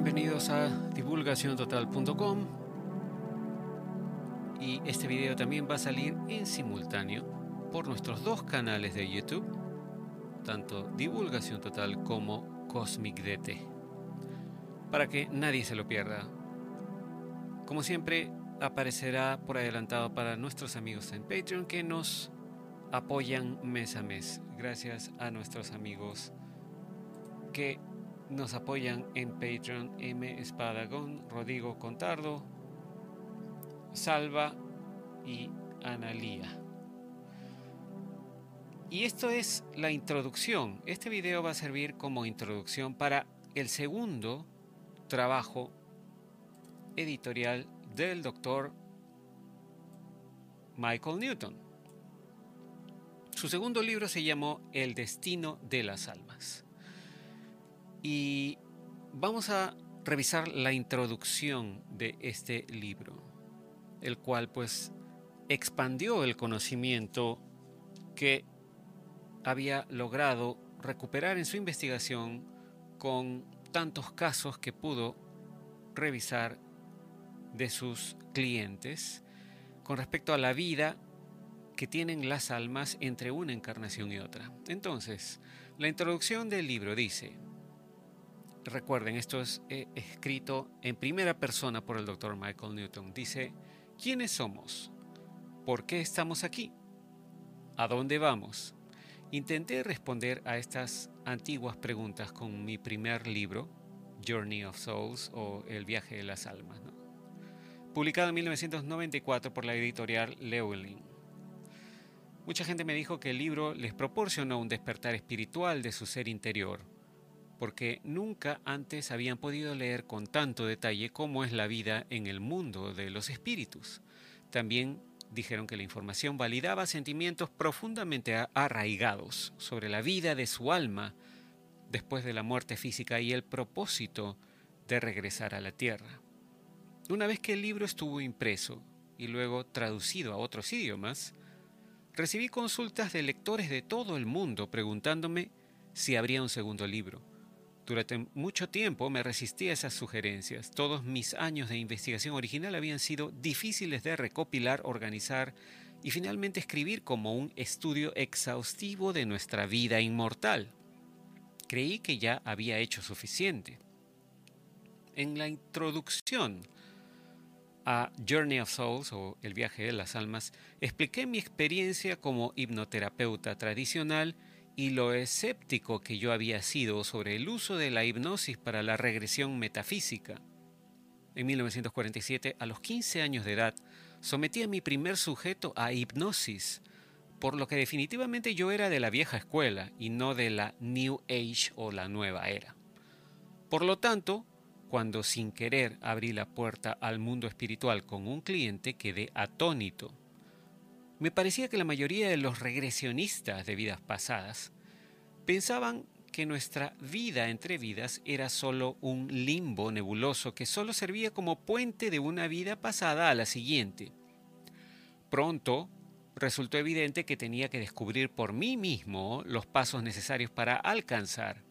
bienvenidos a divulgaciontotal.com y este video también va a salir en simultáneo por nuestros dos canales de YouTube, tanto Divulgación Total como Cosmic DT, para que nadie se lo pierda. Como siempre, aparecerá por adelantado para nuestros amigos en Patreon que nos apoyan mes a mes. Gracias a nuestros amigos que nos apoyan en Patreon M. Espadagón, Rodrigo Contardo, Salva y Analía. Y esto es la introducción. Este video va a servir como introducción para el segundo trabajo editorial del doctor Michael Newton. Su segundo libro se llamó El destino de las almas. Y vamos a revisar la introducción de este libro, el cual pues expandió el conocimiento que había logrado recuperar en su investigación con tantos casos que pudo revisar de sus clientes con respecto a la vida que tienen las almas entre una encarnación y otra. Entonces, la introducción del libro dice, recuerden, esto es eh, escrito en primera persona por el doctor Michael Newton. Dice, ¿quiénes somos? ¿Por qué estamos aquí? ¿A dónde vamos? Intenté responder a estas antiguas preguntas con mi primer libro, Journey of Souls o El viaje de las almas, publicado en 1994 por la editorial Llewellyn. Mucha gente me dijo que el libro les proporcionó un despertar espiritual de su ser interior, porque nunca antes habían podido leer con tanto detalle cómo es la vida en el mundo de los espíritus. También dijeron que la información validaba sentimientos profundamente arraigados sobre la vida de su alma después de la muerte física y el propósito de regresar a la tierra. Una vez que el libro estuvo impreso y luego traducido a otros idiomas, recibí consultas de lectores de todo el mundo preguntándome si habría un segundo libro. Durante mucho tiempo me resistí a esas sugerencias. Todos mis años de investigación original habían sido difíciles de recopilar, organizar y finalmente escribir como un estudio exhaustivo de nuestra vida inmortal. Creí que ya había hecho suficiente. En la introducción a Journey of Souls o El viaje de las almas, expliqué mi experiencia como hipnoterapeuta tradicional y lo escéptico que yo había sido sobre el uso de la hipnosis para la regresión metafísica. En 1947, a los 15 años de edad, sometí a mi primer sujeto a hipnosis, por lo que definitivamente yo era de la vieja escuela y no de la New Age o la nueva era. Por lo tanto, cuando sin querer abrí la puerta al mundo espiritual con un cliente, quedé atónito. Me parecía que la mayoría de los regresionistas de vidas pasadas pensaban que nuestra vida entre vidas era solo un limbo nebuloso que solo servía como puente de una vida pasada a la siguiente. Pronto resultó evidente que tenía que descubrir por mí mismo los pasos necesarios para alcanzar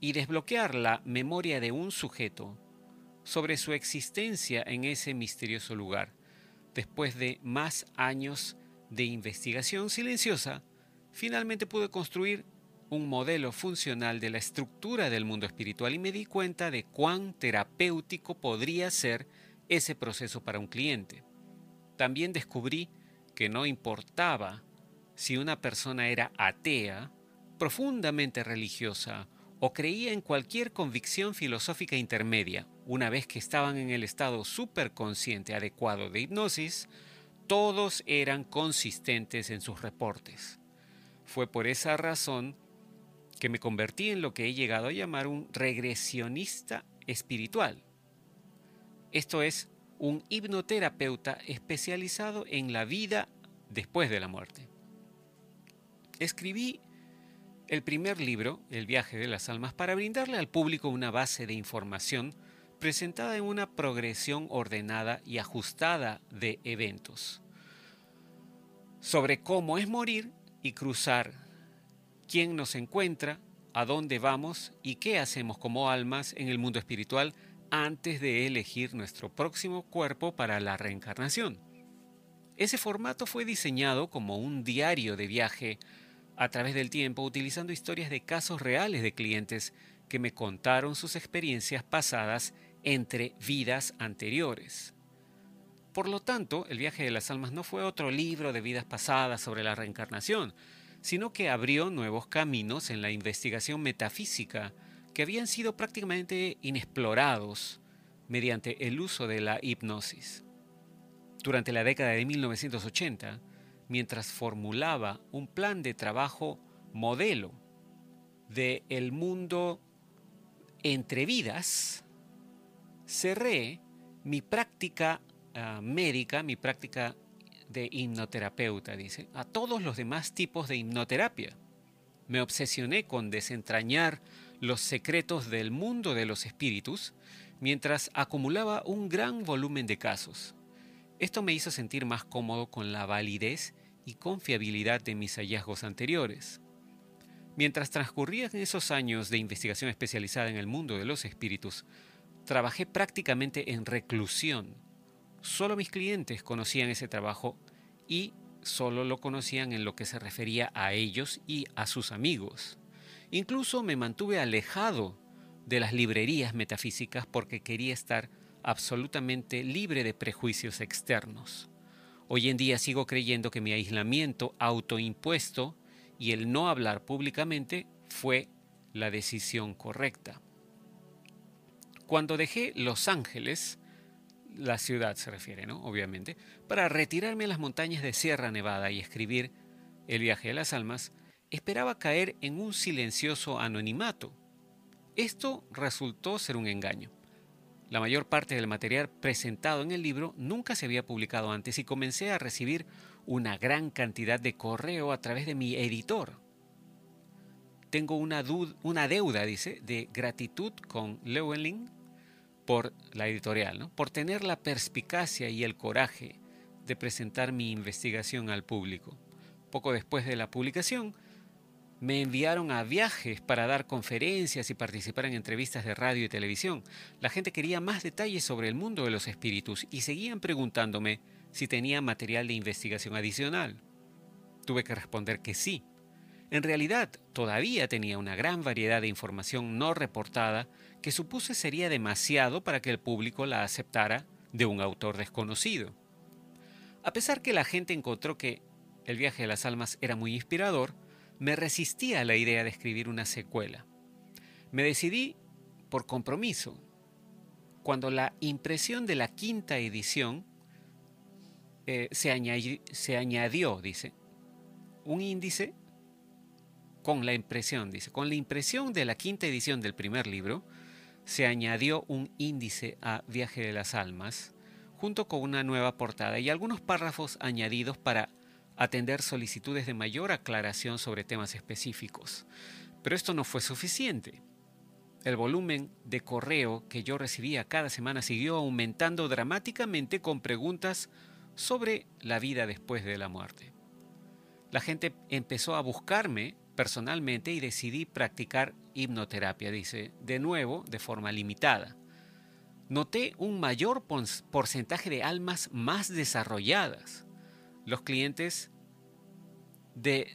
y desbloquear la memoria de un sujeto sobre su existencia en ese misterioso lugar, después de más años de investigación silenciosa, finalmente pude construir un modelo funcional de la estructura del mundo espiritual y me di cuenta de cuán terapéutico podría ser ese proceso para un cliente. También descubrí que no importaba si una persona era atea, profundamente religiosa o creía en cualquier convicción filosófica intermedia, una vez que estaban en el estado superconsciente adecuado de hipnosis, todos eran consistentes en sus reportes. Fue por esa razón que me convertí en lo que he llegado a llamar un regresionista espiritual. Esto es, un hipnoterapeuta especializado en la vida después de la muerte. Escribí el primer libro, El viaje de las almas, para brindarle al público una base de información presentada en una progresión ordenada y ajustada de eventos, sobre cómo es morir y cruzar quién nos encuentra, a dónde vamos y qué hacemos como almas en el mundo espiritual antes de elegir nuestro próximo cuerpo para la reencarnación. Ese formato fue diseñado como un diario de viaje a través del tiempo utilizando historias de casos reales de clientes que me contaron sus experiencias pasadas entre vidas anteriores. Por lo tanto, el viaje de las almas no fue otro libro de vidas pasadas sobre la reencarnación, sino que abrió nuevos caminos en la investigación metafísica que habían sido prácticamente inexplorados mediante el uso de la hipnosis. Durante la década de 1980, mientras formulaba un plan de trabajo modelo de el mundo entre vidas, cerré mi práctica ah, médica, mi práctica de hipnoterapeuta, dice, a todos los demás tipos de hipnoterapia. Me obsesioné con desentrañar los secretos del mundo de los espíritus mientras acumulaba un gran volumen de casos. Esto me hizo sentir más cómodo con la validez y confiabilidad de mis hallazgos anteriores. Mientras transcurrían esos años de investigación especializada en el mundo de los espíritus, trabajé prácticamente en reclusión. Solo mis clientes conocían ese trabajo y solo lo conocían en lo que se refería a ellos y a sus amigos. Incluso me mantuve alejado de las librerías metafísicas porque quería estar absolutamente libre de prejuicios externos. Hoy en día sigo creyendo que mi aislamiento autoimpuesto y el no hablar públicamente fue la decisión correcta. Cuando dejé Los Ángeles, la ciudad se refiere, ¿no? Obviamente, para retirarme a las montañas de Sierra Nevada y escribir El viaje de las almas, esperaba caer en un silencioso anonimato. Esto resultó ser un engaño. La mayor parte del material presentado en el libro nunca se había publicado antes y comencé a recibir una gran cantidad de correo a través de mi editor. Tengo una, una deuda, dice, de gratitud con Llewellyn por la editorial, ¿no? por tener la perspicacia y el coraje de presentar mi investigación al público. Poco después de la publicación, me enviaron a viajes para dar conferencias y participar en entrevistas de radio y televisión. La gente quería más detalles sobre el mundo de los espíritus y seguían preguntándome si tenía material de investigación adicional. Tuve que responder que sí. En realidad, todavía tenía una gran variedad de información no reportada que supuse sería demasiado para que el público la aceptara de un autor desconocido. A pesar que la gente encontró que El viaje de las almas era muy inspirador, me resistía a la idea de escribir una secuela. Me decidí por compromiso. Cuando la impresión de la quinta edición eh, se, añadió, dice, un índice con la impresión, dice, con la impresión de la quinta edición del primer libro, se añadió un índice a Viaje de las Almas, junto con una nueva portada y algunos párrafos añadidos para atender solicitudes de mayor aclaración sobre temas específicos. Pero esto no fue suficiente. El volumen de correo que yo recibía cada semana siguió aumentando dramáticamente con preguntas sobre la vida después de la muerte. La gente empezó a buscarme personalmente y decidí practicar hipnoterapia, dice, de nuevo, de forma limitada. Noté un mayor porcentaje de almas más desarrolladas. Los clientes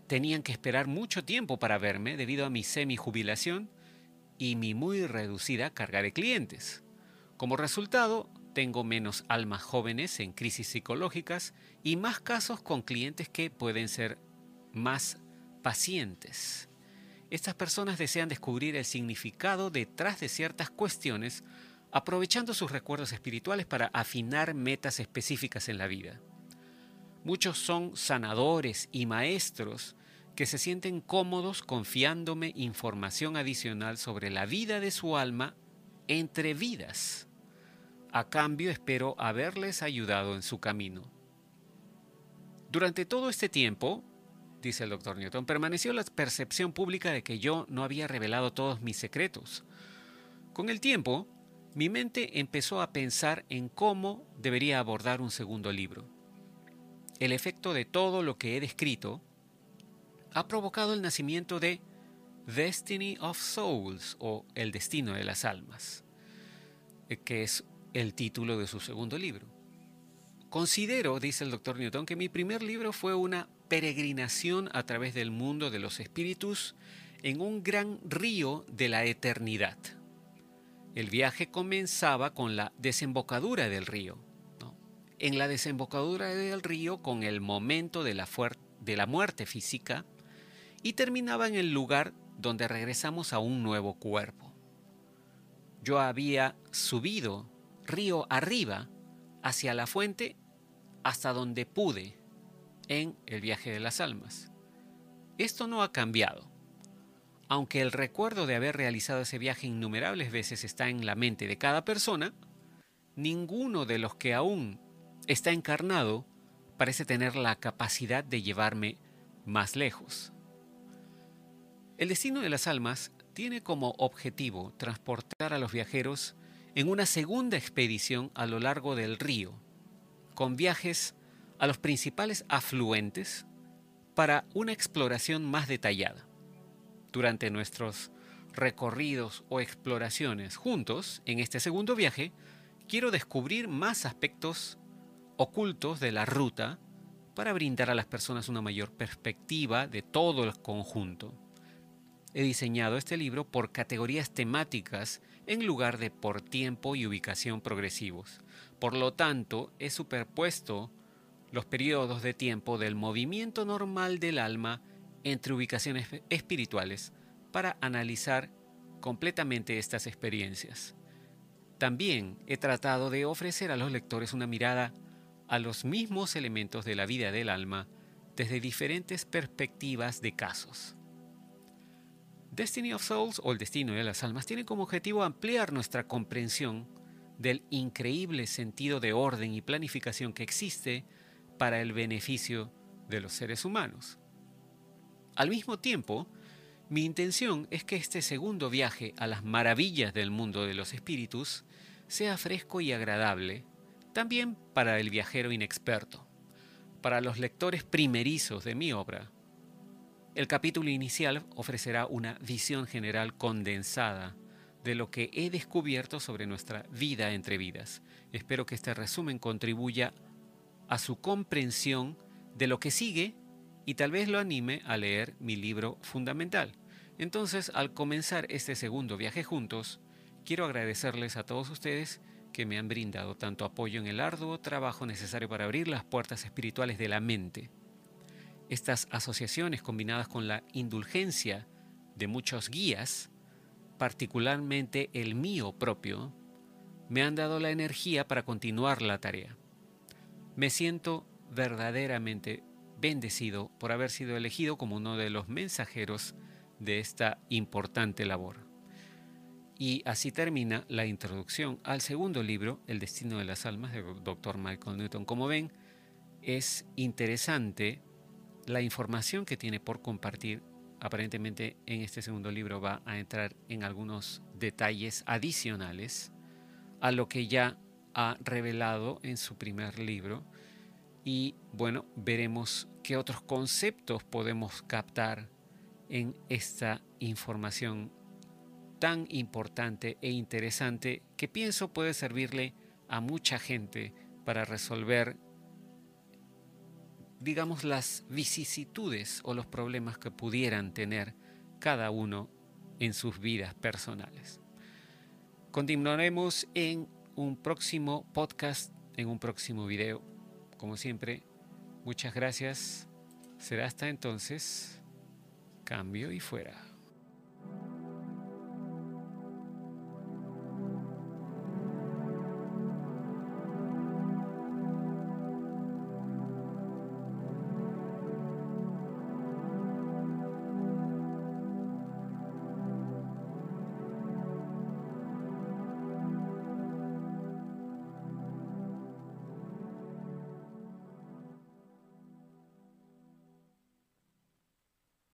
tenían que esperar mucho tiempo para verme debido a mi semi-jubilación y mi muy reducida carga de clientes. Como resultado, tengo menos almas jóvenes en crisis psicológicas y más casos con clientes que pueden ser más pacientes. Estas personas desean descubrir el significado detrás de ciertas cuestiones, aprovechando sus recuerdos espirituales para afinar metas específicas en la vida. Muchos son sanadores y maestros que se sienten cómodos confiándome información adicional sobre la vida de su alma entre vidas a cambio espero haberles ayudado en su camino. Durante todo este tiempo, dice el doctor Newton, permaneció la percepción pública de que yo no había revelado todos mis secretos. Con el tiempo, mi mente empezó a pensar en cómo debería abordar un segundo libro. El efecto de todo lo que he descrito ha provocado el nacimiento de Destiny of Souls o El Destino de las Almas, eh, que es el título de su segundo libro. Considero, dice el doctor Newton, que mi primer libro fue una peregrinación a través del mundo de los espíritus en un gran río de la eternidad. El viaje comenzaba con la desembocadura del río. En la desembocadura del río con el momento de la, muerte física y terminaba en el lugar donde regresamos a un nuevo cuerpo. Yo había subido río arriba hacia la fuente hasta donde pude en el viaje de las almas. Esto no ha cambiado. Aunque el recuerdo de haber realizado ese viaje innumerables veces está en la mente de cada persona, ninguno de los que aún está encarnado parece tener la capacidad de llevarme más lejos. El destino de las almas tiene como objetivo transportar a los viajeros en una segunda expedición a lo largo del río, con viajes a los principales afluentes para una exploración más detallada. Durante nuestros recorridos o exploraciones juntos en este segundo viaje, quiero descubrir más aspectos ocultos de la ruta para brindar a las personas una mayor perspectiva de todo el conjunto. He diseñado este libro por categorías temáticas en lugar de por tiempo y ubicación progresivos. Por lo tanto, he superpuesto los periodos de tiempo del movimiento normal del alma entre ubicaciones espirituales para analizar completamente estas experiencias. También he tratado de ofrecer a los lectores una mirada a los mismos elementos de la vida del alma desde diferentes perspectivas de casos. Destiny of Souls o el destino de las almas tiene como objetivo ampliar nuestra comprensión del increíble sentido de orden y planificación que existe para el beneficio de los seres humanos. Al mismo tiempo, mi intención es que este segundo viaje a las maravillas del mundo de los espíritus sea fresco y agradable, también para el viajero inexperto, para los lectores primerizos de mi obra, el capítulo inicial ofrecerá una visión general condensada de lo que he descubierto sobre nuestra vida entre vidas. Espero que este resumen contribuya a su comprensión de lo que sigue y tal vez lo anime a leer mi libro fundamental. Entonces, al comenzar este segundo viaje juntos, quiero agradecerles a todos ustedes que me han brindado tanto apoyo en el arduo trabajo necesario para abrir las puertas espirituales de la mente estas asociaciones combinadas con la indulgencia de muchos guías, particularmente el mío propio, me han dado la energía para continuar la tarea. Me siento verdaderamente bendecido por haber sido elegido como uno de los mensajeros de esta importante labor. Y así termina la introducción al segundo libro, El destino de las almas, del Dr. Michael Newton. Como ven, es interesante la información que tiene por compartir aparentemente en este segundo libro va a entrar en algunos detalles adicionales a lo que ya ha revelado en su primer libro y bueno, veremos qué otros conceptos podemos captar en esta información tan importante e interesante que pienso puede servirle a mucha gente para resolver digamos, las vicisitudes o los problemas que pudieran tener cada uno en sus vidas personales. Continuaremos en un próximo podcast, en un próximo video. Como siempre, muchas gracias. Será hasta entonces. Cambio y fuera.